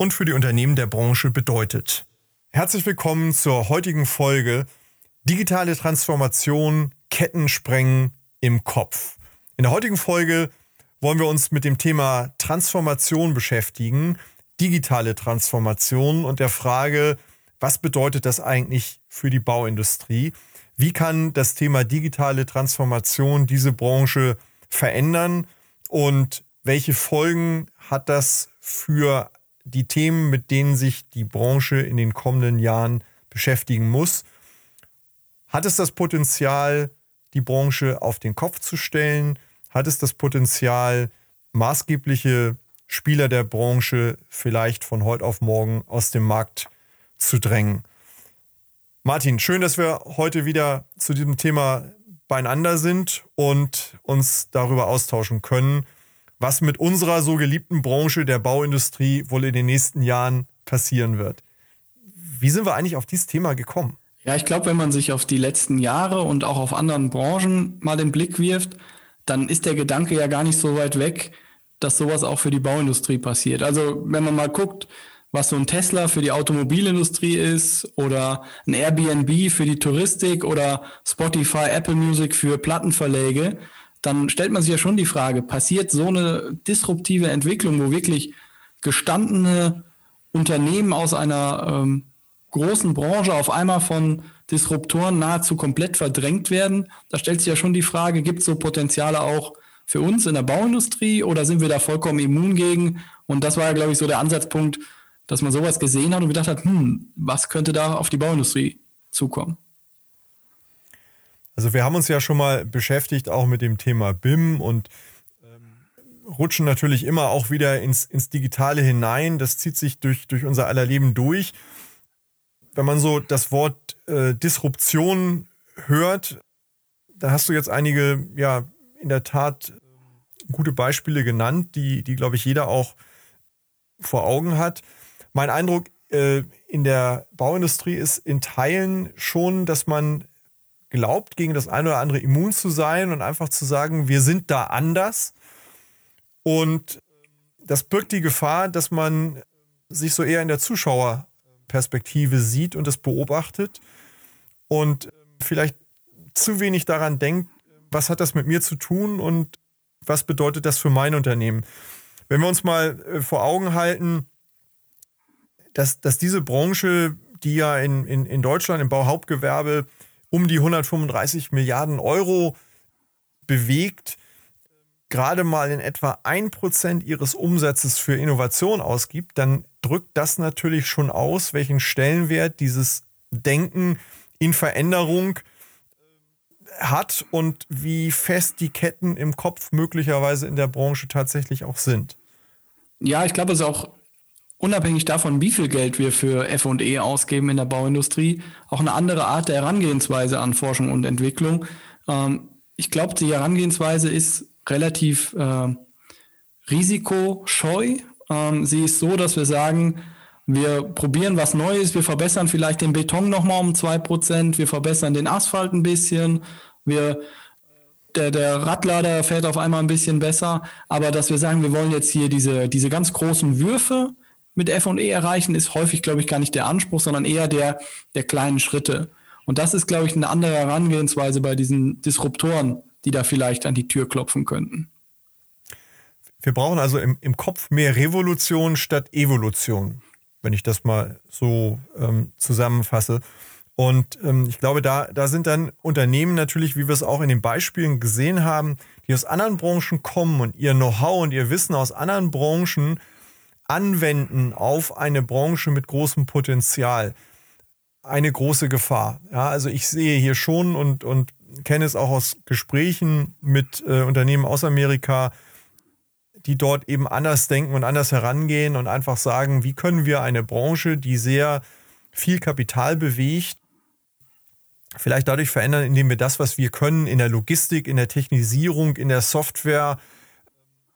und für die Unternehmen der Branche bedeutet. Herzlich willkommen zur heutigen Folge Digitale Transformation, Kettensprengen im Kopf. In der heutigen Folge wollen wir uns mit dem Thema Transformation beschäftigen, digitale Transformation und der Frage, was bedeutet das eigentlich für die Bauindustrie? Wie kann das Thema digitale Transformation diese Branche verändern und welche Folgen hat das für die Themen, mit denen sich die Branche in den kommenden Jahren beschäftigen muss. Hat es das Potenzial, die Branche auf den Kopf zu stellen? Hat es das Potenzial, maßgebliche Spieler der Branche vielleicht von heute auf morgen aus dem Markt zu drängen? Martin, schön, dass wir heute wieder zu diesem Thema beieinander sind und uns darüber austauschen können was mit unserer so geliebten Branche der Bauindustrie wohl in den nächsten Jahren passieren wird. Wie sind wir eigentlich auf dieses Thema gekommen? Ja, ich glaube, wenn man sich auf die letzten Jahre und auch auf anderen Branchen mal den Blick wirft, dann ist der Gedanke ja gar nicht so weit weg, dass sowas auch für die Bauindustrie passiert. Also wenn man mal guckt, was so ein Tesla für die Automobilindustrie ist oder ein Airbnb für die Touristik oder Spotify, Apple Music für Plattenverläge, dann stellt man sich ja schon die Frage, passiert so eine disruptive Entwicklung, wo wirklich gestandene Unternehmen aus einer ähm, großen Branche auf einmal von Disruptoren nahezu komplett verdrängt werden? Da stellt sich ja schon die Frage, gibt es so Potenziale auch für uns in der Bauindustrie oder sind wir da vollkommen immun gegen? Und das war ja, glaube ich, so der Ansatzpunkt, dass man sowas gesehen hat und gedacht hat, hm, was könnte da auf die Bauindustrie zukommen? Also wir haben uns ja schon mal beschäftigt auch mit dem Thema BIM und ähm, rutschen natürlich immer auch wieder ins, ins Digitale hinein. Das zieht sich durch, durch unser aller Leben durch. Wenn man so das Wort äh, Disruption hört, da hast du jetzt einige, ja, in der Tat gute Beispiele genannt, die, die glaube ich, jeder auch vor Augen hat. Mein Eindruck äh, in der Bauindustrie ist in Teilen schon, dass man glaubt, gegen das eine oder andere immun zu sein und einfach zu sagen, wir sind da anders. Und das birgt die Gefahr, dass man sich so eher in der Zuschauerperspektive sieht und das beobachtet und vielleicht zu wenig daran denkt, was hat das mit mir zu tun und was bedeutet das für mein Unternehmen. Wenn wir uns mal äh, vor Augen halten, dass, dass diese Branche, die ja in, in, in Deutschland im Bauhauptgewerbe um die 135 Milliarden Euro bewegt, gerade mal in etwa ein Prozent ihres Umsatzes für Innovation ausgibt, dann drückt das natürlich schon aus, welchen Stellenwert dieses Denken in Veränderung hat und wie fest die Ketten im Kopf möglicherweise in der Branche tatsächlich auch sind. Ja, ich glaube, es ist auch unabhängig davon, wie viel Geld wir für FE ausgeben in der Bauindustrie, auch eine andere Art der Herangehensweise an Forschung und Entwicklung. Ähm, ich glaube, die Herangehensweise ist relativ äh, risikoscheu. Ähm, sie ist so, dass wir sagen, wir probieren was Neues, wir verbessern vielleicht den Beton nochmal um zwei Prozent, wir verbessern den Asphalt ein bisschen, wir der, der Radlader fährt auf einmal ein bisschen besser, aber dass wir sagen, wir wollen jetzt hier diese, diese ganz großen Würfe mit FE erreichen, ist häufig, glaube ich, gar nicht der Anspruch, sondern eher der, der kleinen Schritte. Und das ist, glaube ich, eine andere Herangehensweise bei diesen Disruptoren, die da vielleicht an die Tür klopfen könnten. Wir brauchen also im, im Kopf mehr Revolution statt Evolution, wenn ich das mal so ähm, zusammenfasse. Und ähm, ich glaube, da, da sind dann Unternehmen natürlich, wie wir es auch in den Beispielen gesehen haben, die aus anderen Branchen kommen und ihr Know-how und ihr Wissen aus anderen Branchen anwenden auf eine Branche mit großem Potenzial eine große Gefahr. Ja, also ich sehe hier schon und, und kenne es auch aus Gesprächen mit äh, Unternehmen aus Amerika, die dort eben anders denken und anders herangehen und einfach sagen, wie können wir eine Branche, die sehr viel Kapital bewegt, vielleicht dadurch verändern, indem wir das, was wir können in der Logistik, in der Technisierung, in der Software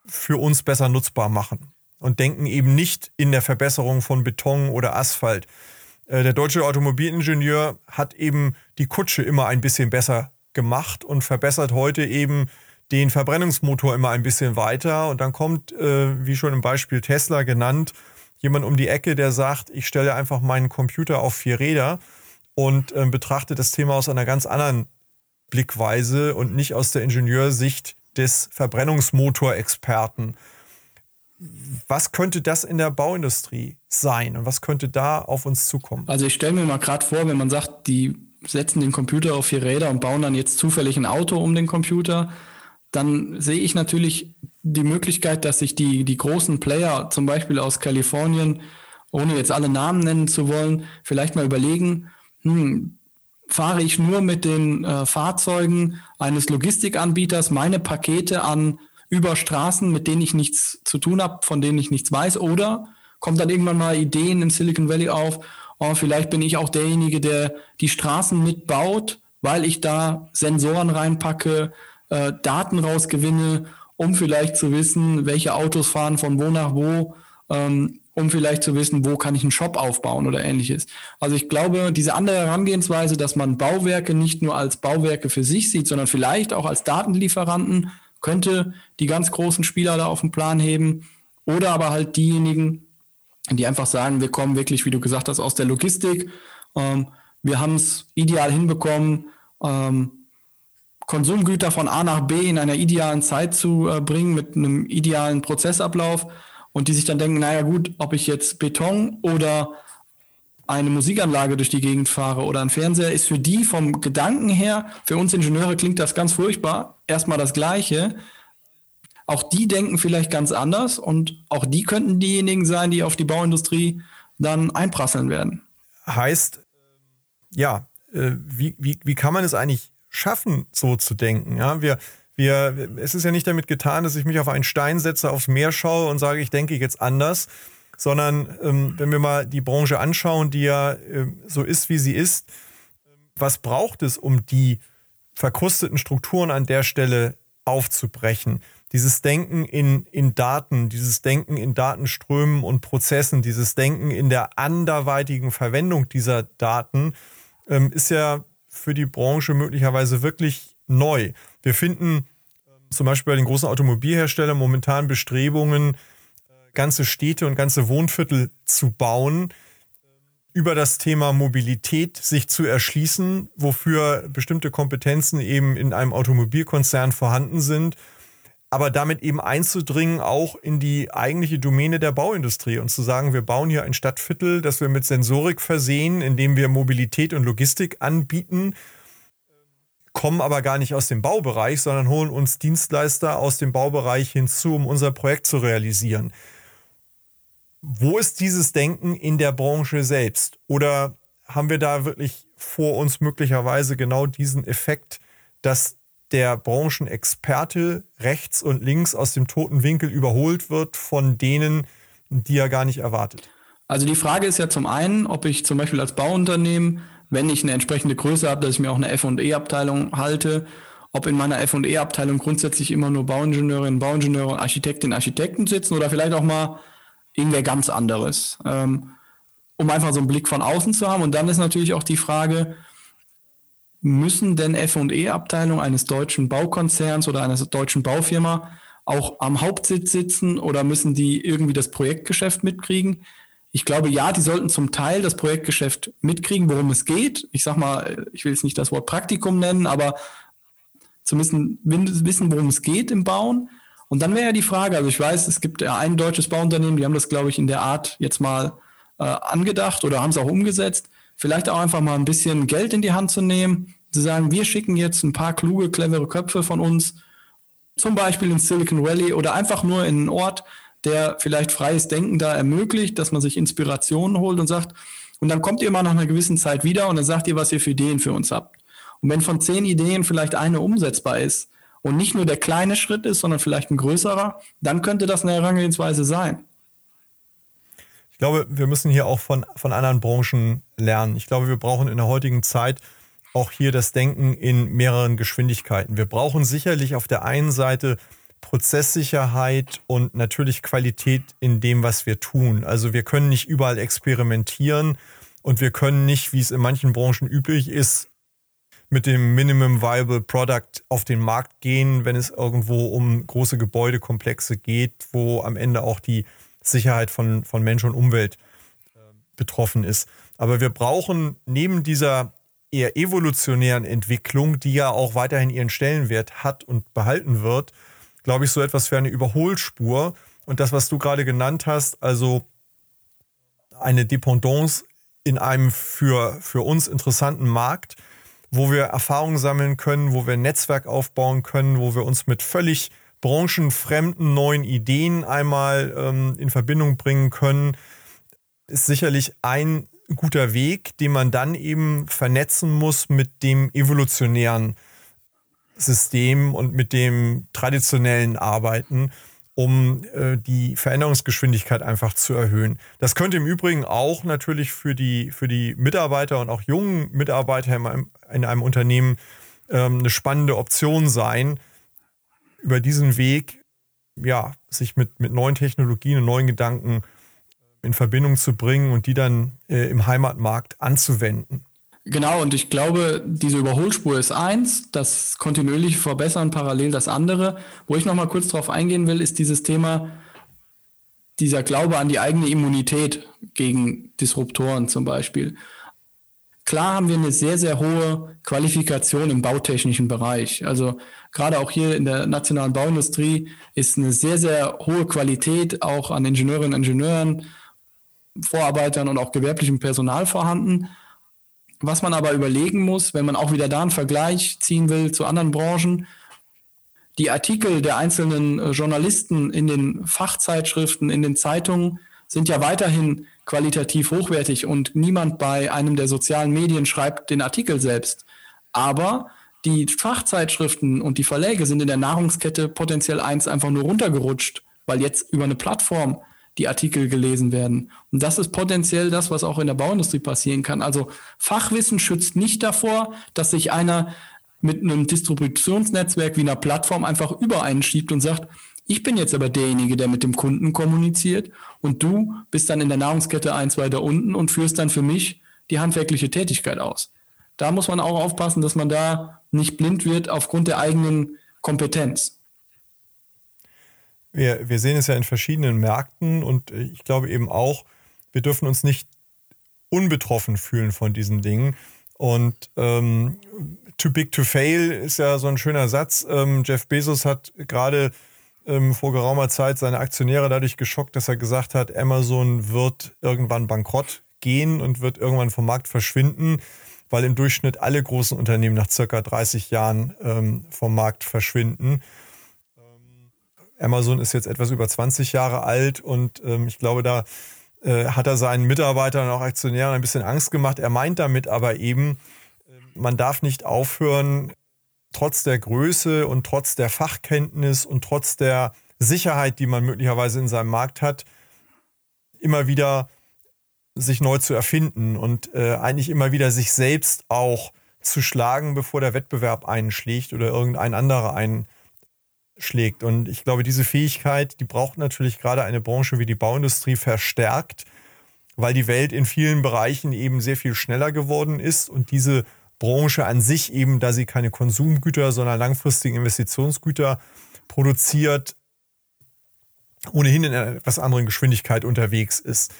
für uns besser nutzbar machen und denken eben nicht in der Verbesserung von Beton oder Asphalt. Äh, der deutsche Automobilingenieur hat eben die Kutsche immer ein bisschen besser gemacht und verbessert heute eben den Verbrennungsmotor immer ein bisschen weiter. Und dann kommt, äh, wie schon im Beispiel Tesla genannt, jemand um die Ecke, der sagt, ich stelle einfach meinen Computer auf vier Räder und äh, betrachte das Thema aus einer ganz anderen Blickweise und nicht aus der Ingenieursicht des Verbrennungsmotorexperten. Was könnte das in der Bauindustrie sein und was könnte da auf uns zukommen? Also ich stelle mir mal gerade vor, wenn man sagt, die setzen den Computer auf vier Räder und bauen dann jetzt zufällig ein Auto um den Computer, dann sehe ich natürlich die Möglichkeit, dass sich die, die großen Player, zum Beispiel aus Kalifornien, ohne jetzt alle Namen nennen zu wollen, vielleicht mal überlegen, hm, fahre ich nur mit den äh, Fahrzeugen eines Logistikanbieters meine Pakete an über Straßen, mit denen ich nichts zu tun habe, von denen ich nichts weiß, oder kommt dann irgendwann mal Ideen im Silicon Valley auf, oh, vielleicht bin ich auch derjenige, der die Straßen mitbaut, weil ich da Sensoren reinpacke, äh, Daten rausgewinne, um vielleicht zu wissen, welche Autos fahren von wo nach wo, ähm, um vielleicht zu wissen, wo kann ich einen Shop aufbauen oder ähnliches. Also ich glaube, diese andere Herangehensweise, dass man Bauwerke nicht nur als Bauwerke für sich sieht, sondern vielleicht auch als Datenlieferanten, könnte die ganz großen Spieler da auf den Plan heben. Oder aber halt diejenigen, die einfach sagen, wir kommen wirklich, wie du gesagt hast, aus der Logistik. Ähm, wir haben es ideal hinbekommen, ähm, Konsumgüter von A nach B in einer idealen Zeit zu äh, bringen mit einem idealen Prozessablauf und die sich dann denken, naja gut, ob ich jetzt Beton oder eine Musikanlage durch die Gegend fahre oder ein Fernseher, ist für die vom Gedanken her, für uns Ingenieure klingt das ganz furchtbar, erstmal das Gleiche. Auch die denken vielleicht ganz anders und auch die könnten diejenigen sein, die auf die Bauindustrie dann einprasseln werden. Heißt, ja, äh, wie, wie, wie kann man es eigentlich schaffen, so zu denken? Ja, wir, wir, es ist ja nicht damit getan, dass ich mich auf einen Stein setze, aufs Meer schaue und sage, ich denke jetzt anders, sondern ähm, wenn wir mal die Branche anschauen, die ja äh, so ist, wie sie ist, was braucht es, um die verkrusteten Strukturen an der Stelle aufzubrechen? Dieses Denken in, in Daten, dieses Denken in Datenströmen und Prozessen, dieses Denken in der anderweitigen Verwendung dieser Daten ähm, ist ja für die Branche möglicherweise wirklich neu. Wir finden ähm, zum Beispiel bei den großen Automobilherstellern momentan Bestrebungen, ganze Städte und ganze Wohnviertel zu bauen, über das Thema Mobilität sich zu erschließen, wofür bestimmte Kompetenzen eben in einem Automobilkonzern vorhanden sind, aber damit eben einzudringen auch in die eigentliche Domäne der Bauindustrie und zu sagen, wir bauen hier ein Stadtviertel, das wir mit Sensorik versehen, indem wir Mobilität und Logistik anbieten, kommen aber gar nicht aus dem Baubereich, sondern holen uns Dienstleister aus dem Baubereich hinzu, um unser Projekt zu realisieren. Wo ist dieses Denken in der Branche selbst? Oder haben wir da wirklich vor uns möglicherweise genau diesen Effekt, dass der Branchenexperte rechts und links aus dem toten Winkel überholt wird von denen, die er gar nicht erwartet? Also die Frage ist ja zum einen, ob ich zum Beispiel als Bauunternehmen, wenn ich eine entsprechende Größe habe, dass ich mir auch eine F&E-Abteilung halte, ob in meiner F&E-Abteilung grundsätzlich immer nur Bauingenieurinnen, Bauingenieure, Architektinnen, Architekten sitzen oder vielleicht auch mal irgendwer ganz anderes, ähm, um einfach so einen Blick von außen zu haben. Und dann ist natürlich auch die Frage, müssen denn F&E-Abteilungen eines deutschen Baukonzerns oder einer deutschen Baufirma auch am Hauptsitz sitzen oder müssen die irgendwie das Projektgeschäft mitkriegen? Ich glaube, ja, die sollten zum Teil das Projektgeschäft mitkriegen, worum es geht. Ich sag mal, ich will jetzt nicht das Wort Praktikum nennen, aber zumindest wissen, worum es geht im Bauen. Und dann wäre ja die Frage, also ich weiß, es gibt ja ein deutsches Bauunternehmen, die haben das, glaube ich, in der Art jetzt mal äh, angedacht oder haben es auch umgesetzt. Vielleicht auch einfach mal ein bisschen Geld in die Hand zu nehmen, zu sagen, wir schicken jetzt ein paar kluge, clevere Köpfe von uns, zum Beispiel in Silicon Valley oder einfach nur in einen Ort, der vielleicht freies Denken da ermöglicht, dass man sich Inspirationen holt und sagt, und dann kommt ihr mal nach einer gewissen Zeit wieder und dann sagt ihr, was ihr für Ideen für uns habt. Und wenn von zehn Ideen vielleicht eine umsetzbar ist, und nicht nur der kleine Schritt ist, sondern vielleicht ein größerer, dann könnte das eine Herangehensweise sein. Ich glaube, wir müssen hier auch von, von anderen Branchen lernen. Ich glaube, wir brauchen in der heutigen Zeit auch hier das Denken in mehreren Geschwindigkeiten. Wir brauchen sicherlich auf der einen Seite Prozesssicherheit und natürlich Qualität in dem, was wir tun. Also wir können nicht überall experimentieren und wir können nicht, wie es in manchen Branchen üblich ist, mit dem Minimum Viable Product auf den Markt gehen, wenn es irgendwo um große Gebäudekomplexe geht, wo am Ende auch die Sicherheit von, von Mensch und Umwelt äh, betroffen ist. Aber wir brauchen neben dieser eher evolutionären Entwicklung, die ja auch weiterhin ihren Stellenwert hat und behalten wird, glaube ich, so etwas für eine Überholspur. Und das, was du gerade genannt hast, also eine Dependance in einem für, für uns interessanten Markt, wo wir Erfahrungen sammeln können, wo wir ein Netzwerk aufbauen können, wo wir uns mit völlig branchenfremden neuen Ideen einmal ähm, in Verbindung bringen können, ist sicherlich ein guter Weg, den man dann eben vernetzen muss mit dem evolutionären System und mit dem traditionellen Arbeiten, um äh, die Veränderungsgeschwindigkeit einfach zu erhöhen. Das könnte im Übrigen auch natürlich für die, für die Mitarbeiter und auch jungen Mitarbeiter in einem, in einem Unternehmen ähm, eine spannende Option sein, über diesen Weg ja, sich mit, mit neuen Technologien und neuen Gedanken in Verbindung zu bringen und die dann äh, im Heimatmarkt anzuwenden. Genau, und ich glaube, diese Überholspur ist eins, das kontinuierliche Verbessern parallel das andere. Wo ich nochmal kurz drauf eingehen will, ist dieses Thema, dieser Glaube an die eigene Immunität gegen Disruptoren zum Beispiel. Klar haben wir eine sehr, sehr hohe Qualifikation im bautechnischen Bereich. Also gerade auch hier in der nationalen Bauindustrie ist eine sehr, sehr hohe Qualität auch an Ingenieurinnen und Ingenieuren, Vorarbeitern und auch gewerblichem Personal vorhanden. Was man aber überlegen muss, wenn man auch wieder da einen Vergleich ziehen will zu anderen Branchen, die Artikel der einzelnen äh, Journalisten in den Fachzeitschriften, in den Zeitungen sind ja weiterhin qualitativ hochwertig und niemand bei einem der sozialen Medien schreibt den Artikel selbst. Aber die Fachzeitschriften und die Verläge sind in der Nahrungskette potenziell eins einfach nur runtergerutscht, weil jetzt über eine Plattform die Artikel gelesen werden. Und das ist potenziell das, was auch in der Bauindustrie passieren kann. Also Fachwissen schützt nicht davor, dass sich einer mit einem Distributionsnetzwerk wie einer Plattform einfach über einen schiebt und sagt, ich bin jetzt aber derjenige, der mit dem Kunden kommuniziert und du bist dann in der Nahrungskette eins weiter unten und führst dann für mich die handwerkliche Tätigkeit aus. Da muss man auch aufpassen, dass man da nicht blind wird aufgrund der eigenen Kompetenz. Wir, wir sehen es ja in verschiedenen Märkten und ich glaube eben auch, wir dürfen uns nicht unbetroffen fühlen von diesen Dingen. Und ähm, too big to fail ist ja so ein schöner Satz. Ähm, Jeff Bezos hat gerade ähm, vor geraumer Zeit seine Aktionäre dadurch geschockt, dass er gesagt hat, Amazon wird irgendwann bankrott gehen und wird irgendwann vom Markt verschwinden, weil im Durchschnitt alle großen Unternehmen nach circa 30 Jahren ähm, vom Markt verschwinden. Amazon ist jetzt etwas über 20 Jahre alt und ähm, ich glaube, da äh, hat er seinen Mitarbeitern und auch Aktionären ein bisschen Angst gemacht. Er meint damit aber eben, äh, man darf nicht aufhören, trotz der Größe und trotz der Fachkenntnis und trotz der Sicherheit, die man möglicherweise in seinem Markt hat, immer wieder sich neu zu erfinden und äh, eigentlich immer wieder sich selbst auch zu schlagen, bevor der Wettbewerb einschlägt oder irgendein anderer einen schlägt. Und ich glaube, diese Fähigkeit, die braucht natürlich gerade eine Branche wie die Bauindustrie verstärkt, weil die Welt in vielen Bereichen eben sehr viel schneller geworden ist und diese Branche an sich eben, da sie keine Konsumgüter, sondern langfristige Investitionsgüter produziert, ohnehin in einer etwas anderen Geschwindigkeit unterwegs ist.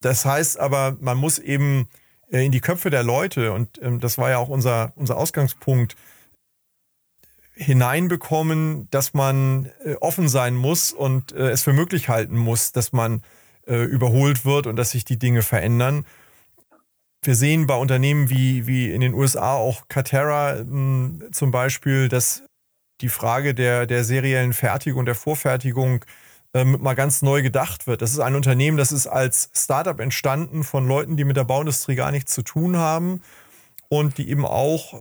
Das heißt aber, man muss eben äh, in die Köpfe der Leute, und ähm, das war ja auch unser, unser Ausgangspunkt, hineinbekommen, dass man äh, offen sein muss und äh, es für möglich halten muss, dass man äh, überholt wird und dass sich die Dinge verändern. Wir sehen bei Unternehmen wie, wie in den USA auch Catera hm, zum Beispiel, dass die Frage der, der seriellen Fertigung, der Vorfertigung ähm, mal ganz neu gedacht wird. Das ist ein Unternehmen, das ist als Startup entstanden von Leuten, die mit der Bauindustrie gar nichts zu tun haben und die eben auch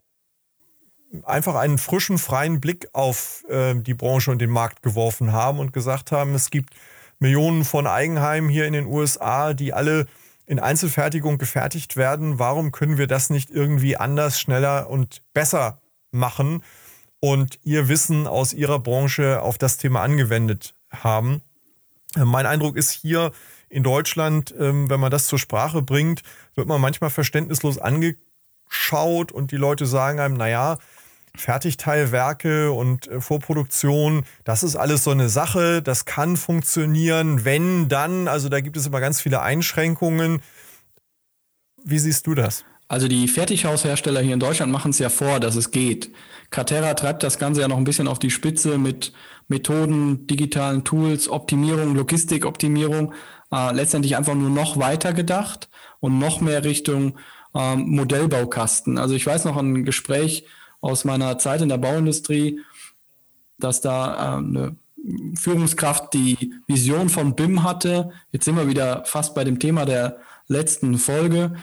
einfach einen frischen, freien Blick auf äh, die Branche und den Markt geworfen haben und gesagt haben, es gibt Millionen von Eigenheimen hier in den USA, die alle in Einzelfertigung gefertigt werden. Warum können wir das nicht irgendwie anders, schneller und besser machen und ihr Wissen aus ihrer Branche auf das Thema angewendet haben? Äh, mein Eindruck ist hier in Deutschland, ähm, wenn man das zur Sprache bringt, wird man manchmal verständnislos angeschaut und die Leute sagen einem, naja, Fertigteilwerke und äh, Vorproduktion, das ist alles so eine Sache, das kann funktionieren, wenn dann, also da gibt es immer ganz viele Einschränkungen. Wie siehst du das? Also die Fertighaushersteller hier in Deutschland machen es ja vor, dass es geht. Catera treibt das Ganze ja noch ein bisschen auf die Spitze mit Methoden, digitalen Tools, Optimierung, Logistikoptimierung, äh, letztendlich einfach nur noch weiter gedacht und noch mehr Richtung ähm, Modellbaukasten. Also ich weiß noch ein Gespräch aus meiner Zeit in der Bauindustrie, dass da äh, eine Führungskraft die Vision von BIM hatte. Jetzt sind wir wieder fast bei dem Thema der letzten Folge.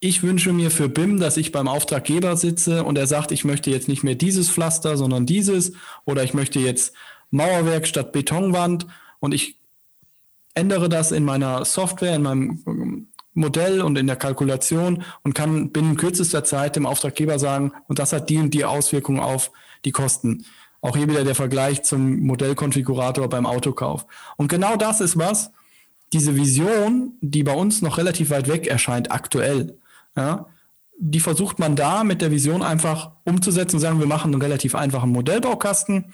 Ich wünsche mir für BIM, dass ich beim Auftraggeber sitze und er sagt, ich möchte jetzt nicht mehr dieses Pflaster, sondern dieses oder ich möchte jetzt Mauerwerk statt Betonwand und ich ändere das in meiner Software, in meinem Modell und in der Kalkulation und kann binnen kürzester Zeit dem Auftraggeber sagen, und das hat die und die Auswirkungen auf die Kosten. Auch hier wieder der Vergleich zum Modellkonfigurator beim Autokauf. Und genau das ist was, diese Vision, die bei uns noch relativ weit weg erscheint, aktuell, ja, die versucht man da mit der Vision einfach umzusetzen und sagen, wir machen einen relativ einfachen Modellbaukasten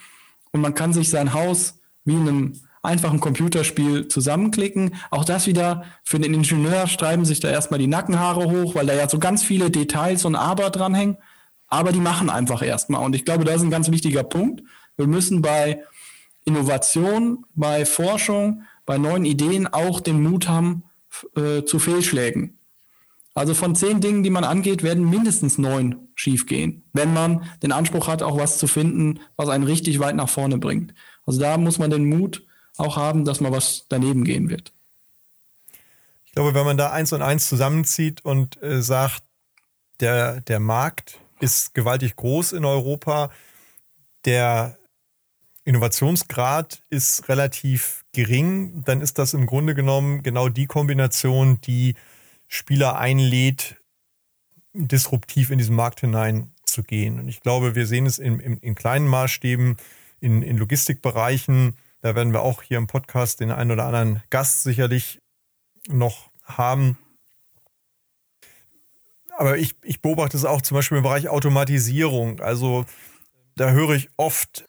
und man kann sich sein Haus wie in einem einfach ein Computerspiel zusammenklicken. Auch das wieder für den Ingenieur streiben sich da erstmal die Nackenhaare hoch, weil da ja so ganz viele Details und Aber dranhängen. Aber die machen einfach erstmal. Und ich glaube, das ist ein ganz wichtiger Punkt. Wir müssen bei Innovation, bei Forschung, bei neuen Ideen auch den Mut haben äh, zu Fehlschlägen. Also von zehn Dingen, die man angeht, werden mindestens neun schiefgehen, wenn man den Anspruch hat, auch was zu finden, was einen richtig weit nach vorne bringt. Also da muss man den Mut auch haben, dass mal was daneben gehen wird. Ich glaube, wenn man da eins und eins zusammenzieht und äh, sagt, der, der Markt ist gewaltig groß in Europa, der Innovationsgrad ist relativ gering, dann ist das im Grunde genommen genau die Kombination, die Spieler einlädt, disruptiv in diesen Markt hineinzugehen. Und ich glaube, wir sehen es in, in, in kleinen Maßstäben, in, in Logistikbereichen, da werden wir auch hier im Podcast den einen oder anderen Gast sicherlich noch haben. Aber ich, ich beobachte es auch zum Beispiel im Bereich Automatisierung. Also da höre ich oft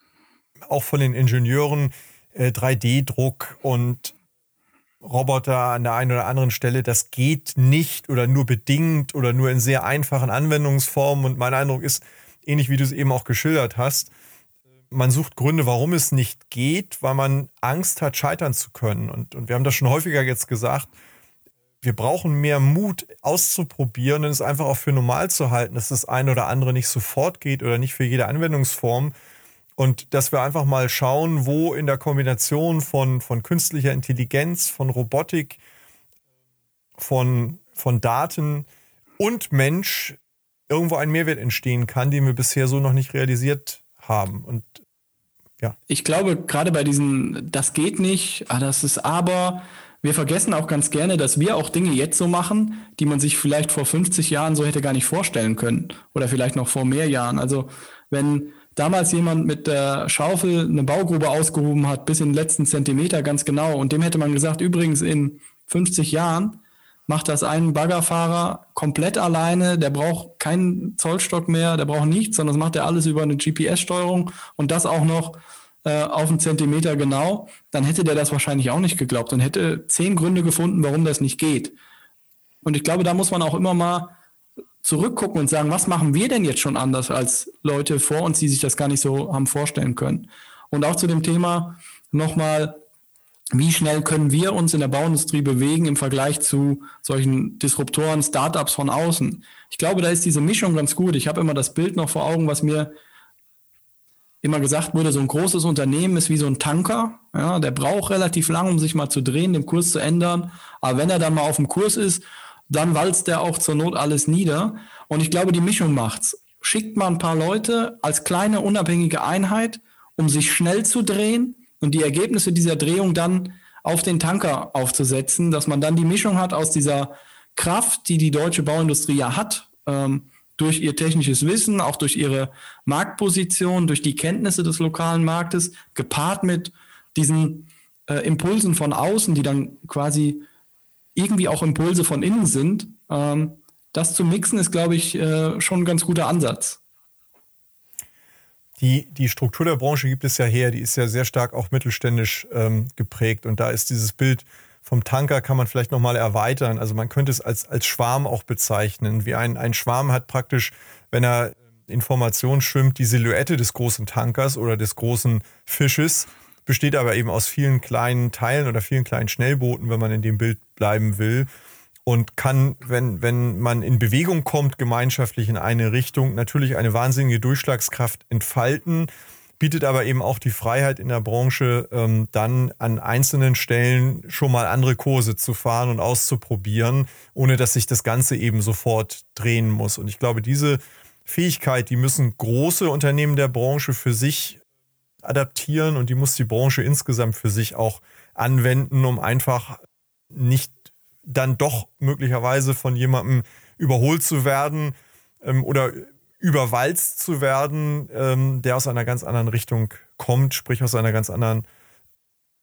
auch von den Ingenieuren äh, 3D-Druck und Roboter an der einen oder anderen Stelle, das geht nicht oder nur bedingt oder nur in sehr einfachen Anwendungsformen. Und mein Eindruck ist, ähnlich wie du es eben auch geschildert hast, man sucht Gründe, warum es nicht geht, weil man Angst hat, scheitern zu können. Und, und wir haben das schon häufiger jetzt gesagt, wir brauchen mehr Mut auszuprobieren und es einfach auch für normal zu halten, dass das eine oder andere nicht sofort geht oder nicht für jede Anwendungsform. Und dass wir einfach mal schauen, wo in der Kombination von, von künstlicher Intelligenz, von Robotik, von, von Daten und Mensch irgendwo ein Mehrwert entstehen kann, den wir bisher so noch nicht realisiert haben. Und ja. Ich glaube, gerade bei diesen, das geht nicht, ah, das ist aber, wir vergessen auch ganz gerne, dass wir auch Dinge jetzt so machen, die man sich vielleicht vor 50 Jahren so hätte gar nicht vorstellen können. Oder vielleicht noch vor mehr Jahren. Also, wenn damals jemand mit der Schaufel eine Baugrube ausgehoben hat, bis in den letzten Zentimeter ganz genau, und dem hätte man gesagt, übrigens in 50 Jahren, macht das ein Baggerfahrer komplett alleine, der braucht keinen Zollstock mehr, der braucht nichts, sondern das macht er alles über eine GPS-Steuerung und das auch noch äh, auf einen Zentimeter genau, dann hätte der das wahrscheinlich auch nicht geglaubt und hätte zehn Gründe gefunden, warum das nicht geht. Und ich glaube, da muss man auch immer mal zurückgucken und sagen, was machen wir denn jetzt schon anders als Leute vor uns, die sich das gar nicht so haben vorstellen können. Und auch zu dem Thema nochmal, wie schnell können wir uns in der Bauindustrie bewegen im Vergleich zu solchen Disruptoren, Startups von außen? Ich glaube, da ist diese Mischung ganz gut. Ich habe immer das Bild noch vor Augen, was mir immer gesagt wurde, so ein großes Unternehmen ist wie so ein Tanker. Ja, der braucht relativ lang, um sich mal zu drehen, den Kurs zu ändern. Aber wenn er dann mal auf dem Kurs ist, dann walzt der auch zur Not alles nieder. Und ich glaube, die Mischung macht's. schickt man ein paar Leute als kleine unabhängige Einheit, um sich schnell zu drehen und die Ergebnisse dieser Drehung dann auf den Tanker aufzusetzen, dass man dann die Mischung hat aus dieser Kraft, die die deutsche Bauindustrie ja hat, ähm, durch ihr technisches Wissen, auch durch ihre Marktposition, durch die Kenntnisse des lokalen Marktes, gepaart mit diesen äh, Impulsen von außen, die dann quasi irgendwie auch Impulse von innen sind. Ähm, das zu mixen ist, glaube ich, äh, schon ein ganz guter Ansatz. Die, die Struktur der Branche gibt es ja her, die ist ja sehr stark auch mittelständisch ähm, geprägt. Und da ist dieses Bild vom Tanker kann man vielleicht nochmal erweitern. Also man könnte es als, als Schwarm auch bezeichnen. Wie ein, ein Schwarm hat praktisch, wenn er Information schwimmt, die Silhouette des großen Tankers oder des großen Fisches, besteht aber eben aus vielen kleinen Teilen oder vielen kleinen Schnellbooten, wenn man in dem Bild bleiben will. Und kann, wenn, wenn man in Bewegung kommt, gemeinschaftlich in eine Richtung, natürlich eine wahnsinnige Durchschlagskraft entfalten bietet aber eben auch die Freiheit in der Branche, ähm, dann an einzelnen Stellen schon mal andere Kurse zu fahren und auszuprobieren, ohne dass sich das Ganze eben sofort drehen muss. Und ich glaube, diese Fähigkeit, die müssen große Unternehmen der Branche für sich adaptieren und die muss die Branche insgesamt für sich auch anwenden, um einfach nicht dann doch möglicherweise von jemandem überholt zu werden ähm, oder überwalzt zu werden, ähm, der aus einer ganz anderen Richtung kommt, sprich aus einer ganz anderen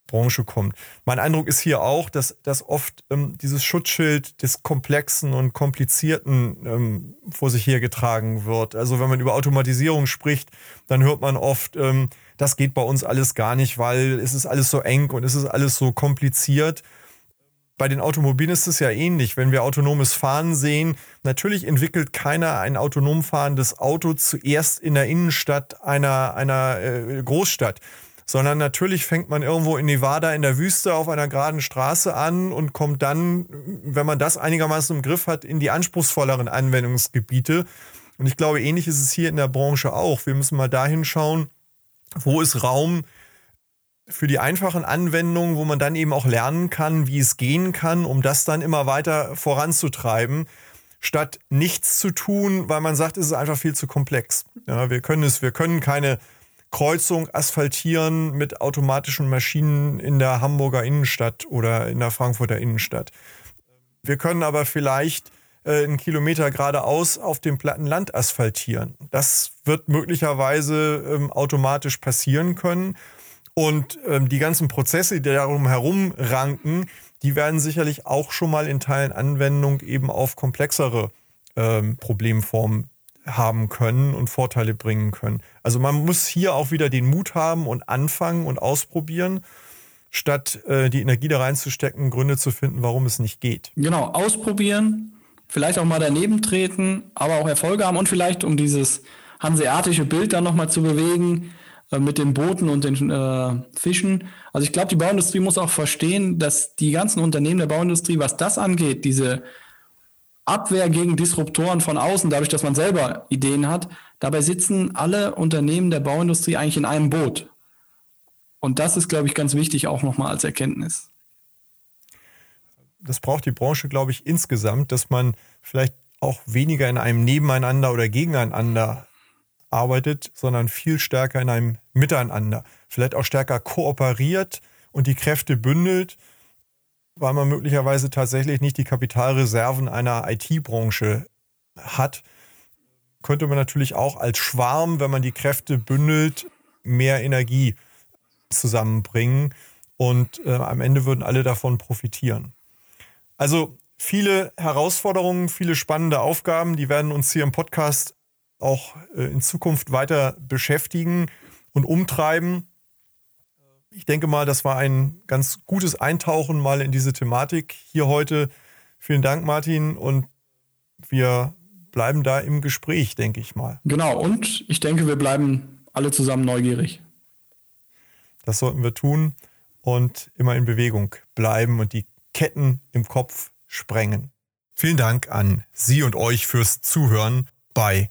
Branche kommt. Mein Eindruck ist hier auch, dass, dass oft ähm, dieses Schutzschild des Komplexen und Komplizierten ähm, vor sich hergetragen wird. Also wenn man über Automatisierung spricht, dann hört man oft, ähm, das geht bei uns alles gar nicht, weil es ist alles so eng und es ist alles so kompliziert bei den Automobilen ist es ja ähnlich. Wenn wir autonomes Fahren sehen, natürlich entwickelt keiner ein autonom fahrendes Auto zuerst in der Innenstadt einer, einer äh, Großstadt sondern natürlich fängt man irgendwo in Nevada in der Wüste auf einer geraden Straße an und kommt dann, wenn man das einigermaßen im Griff hat, in die anspruchsvolleren Anwendungsgebiete. Und ich glaube, ähnlich ist es hier in der Branche auch. Wir müssen mal dahin schauen, wo ist Raum für die einfachen Anwendungen, wo man dann eben auch lernen kann, wie es gehen kann, um das dann immer weiter voranzutreiben, statt nichts zu tun, weil man sagt, es ist einfach viel zu komplex. Ja, wir können es, wir können keine Kreuzung asphaltieren mit automatischen Maschinen in der Hamburger Innenstadt oder in der Frankfurter Innenstadt. Wir können aber vielleicht äh, einen Kilometer geradeaus auf dem platten Land asphaltieren. Das wird möglicherweise ähm, automatisch passieren können. Und ähm, die ganzen Prozesse, die darum herum ranken, die werden sicherlich auch schon mal in Teilen Anwendung eben auf komplexere ähm, Problemformen haben können und Vorteile bringen können. Also man muss hier auch wieder den Mut haben und anfangen und ausprobieren, statt äh, die Energie da reinzustecken, Gründe zu finden, warum es nicht geht. Genau, ausprobieren, vielleicht auch mal daneben treten, aber auch Erfolge haben und vielleicht, um dieses hanseatische Bild dann nochmal zu bewegen, äh, mit den Booten und den äh, Fischen. Also ich glaube, die Bauindustrie muss auch verstehen, dass die ganzen Unternehmen der Bauindustrie, was das angeht, diese Abwehr gegen Disruptoren von außen, dadurch, dass man selber Ideen hat, dabei sitzen alle Unternehmen der Bauindustrie eigentlich in einem Boot. Und das ist, glaube ich, ganz wichtig auch nochmal als Erkenntnis. Das braucht die Branche, glaube ich, insgesamt, dass man vielleicht auch weniger in einem Nebeneinander oder Gegeneinander arbeitet, sondern viel stärker in einem Miteinander. Vielleicht auch stärker kooperiert und die Kräfte bündelt, weil man möglicherweise tatsächlich nicht die Kapitalreserven einer IT-Branche hat. Könnte man natürlich auch als Schwarm, wenn man die Kräfte bündelt, mehr Energie zusammenbringen und äh, am Ende würden alle davon profitieren. Also viele Herausforderungen, viele spannende Aufgaben, die werden uns hier im Podcast auch äh, in Zukunft weiter beschäftigen und umtreiben. Ich denke mal, das war ein ganz gutes Eintauchen mal in diese Thematik hier heute. Vielen Dank, Martin, und wir bleiben da im Gespräch, denke ich mal. Genau, und ich denke, wir bleiben alle zusammen neugierig. Das sollten wir tun und immer in Bewegung bleiben und die Ketten im Kopf sprengen. Vielen Dank an Sie und euch fürs Zuhören bei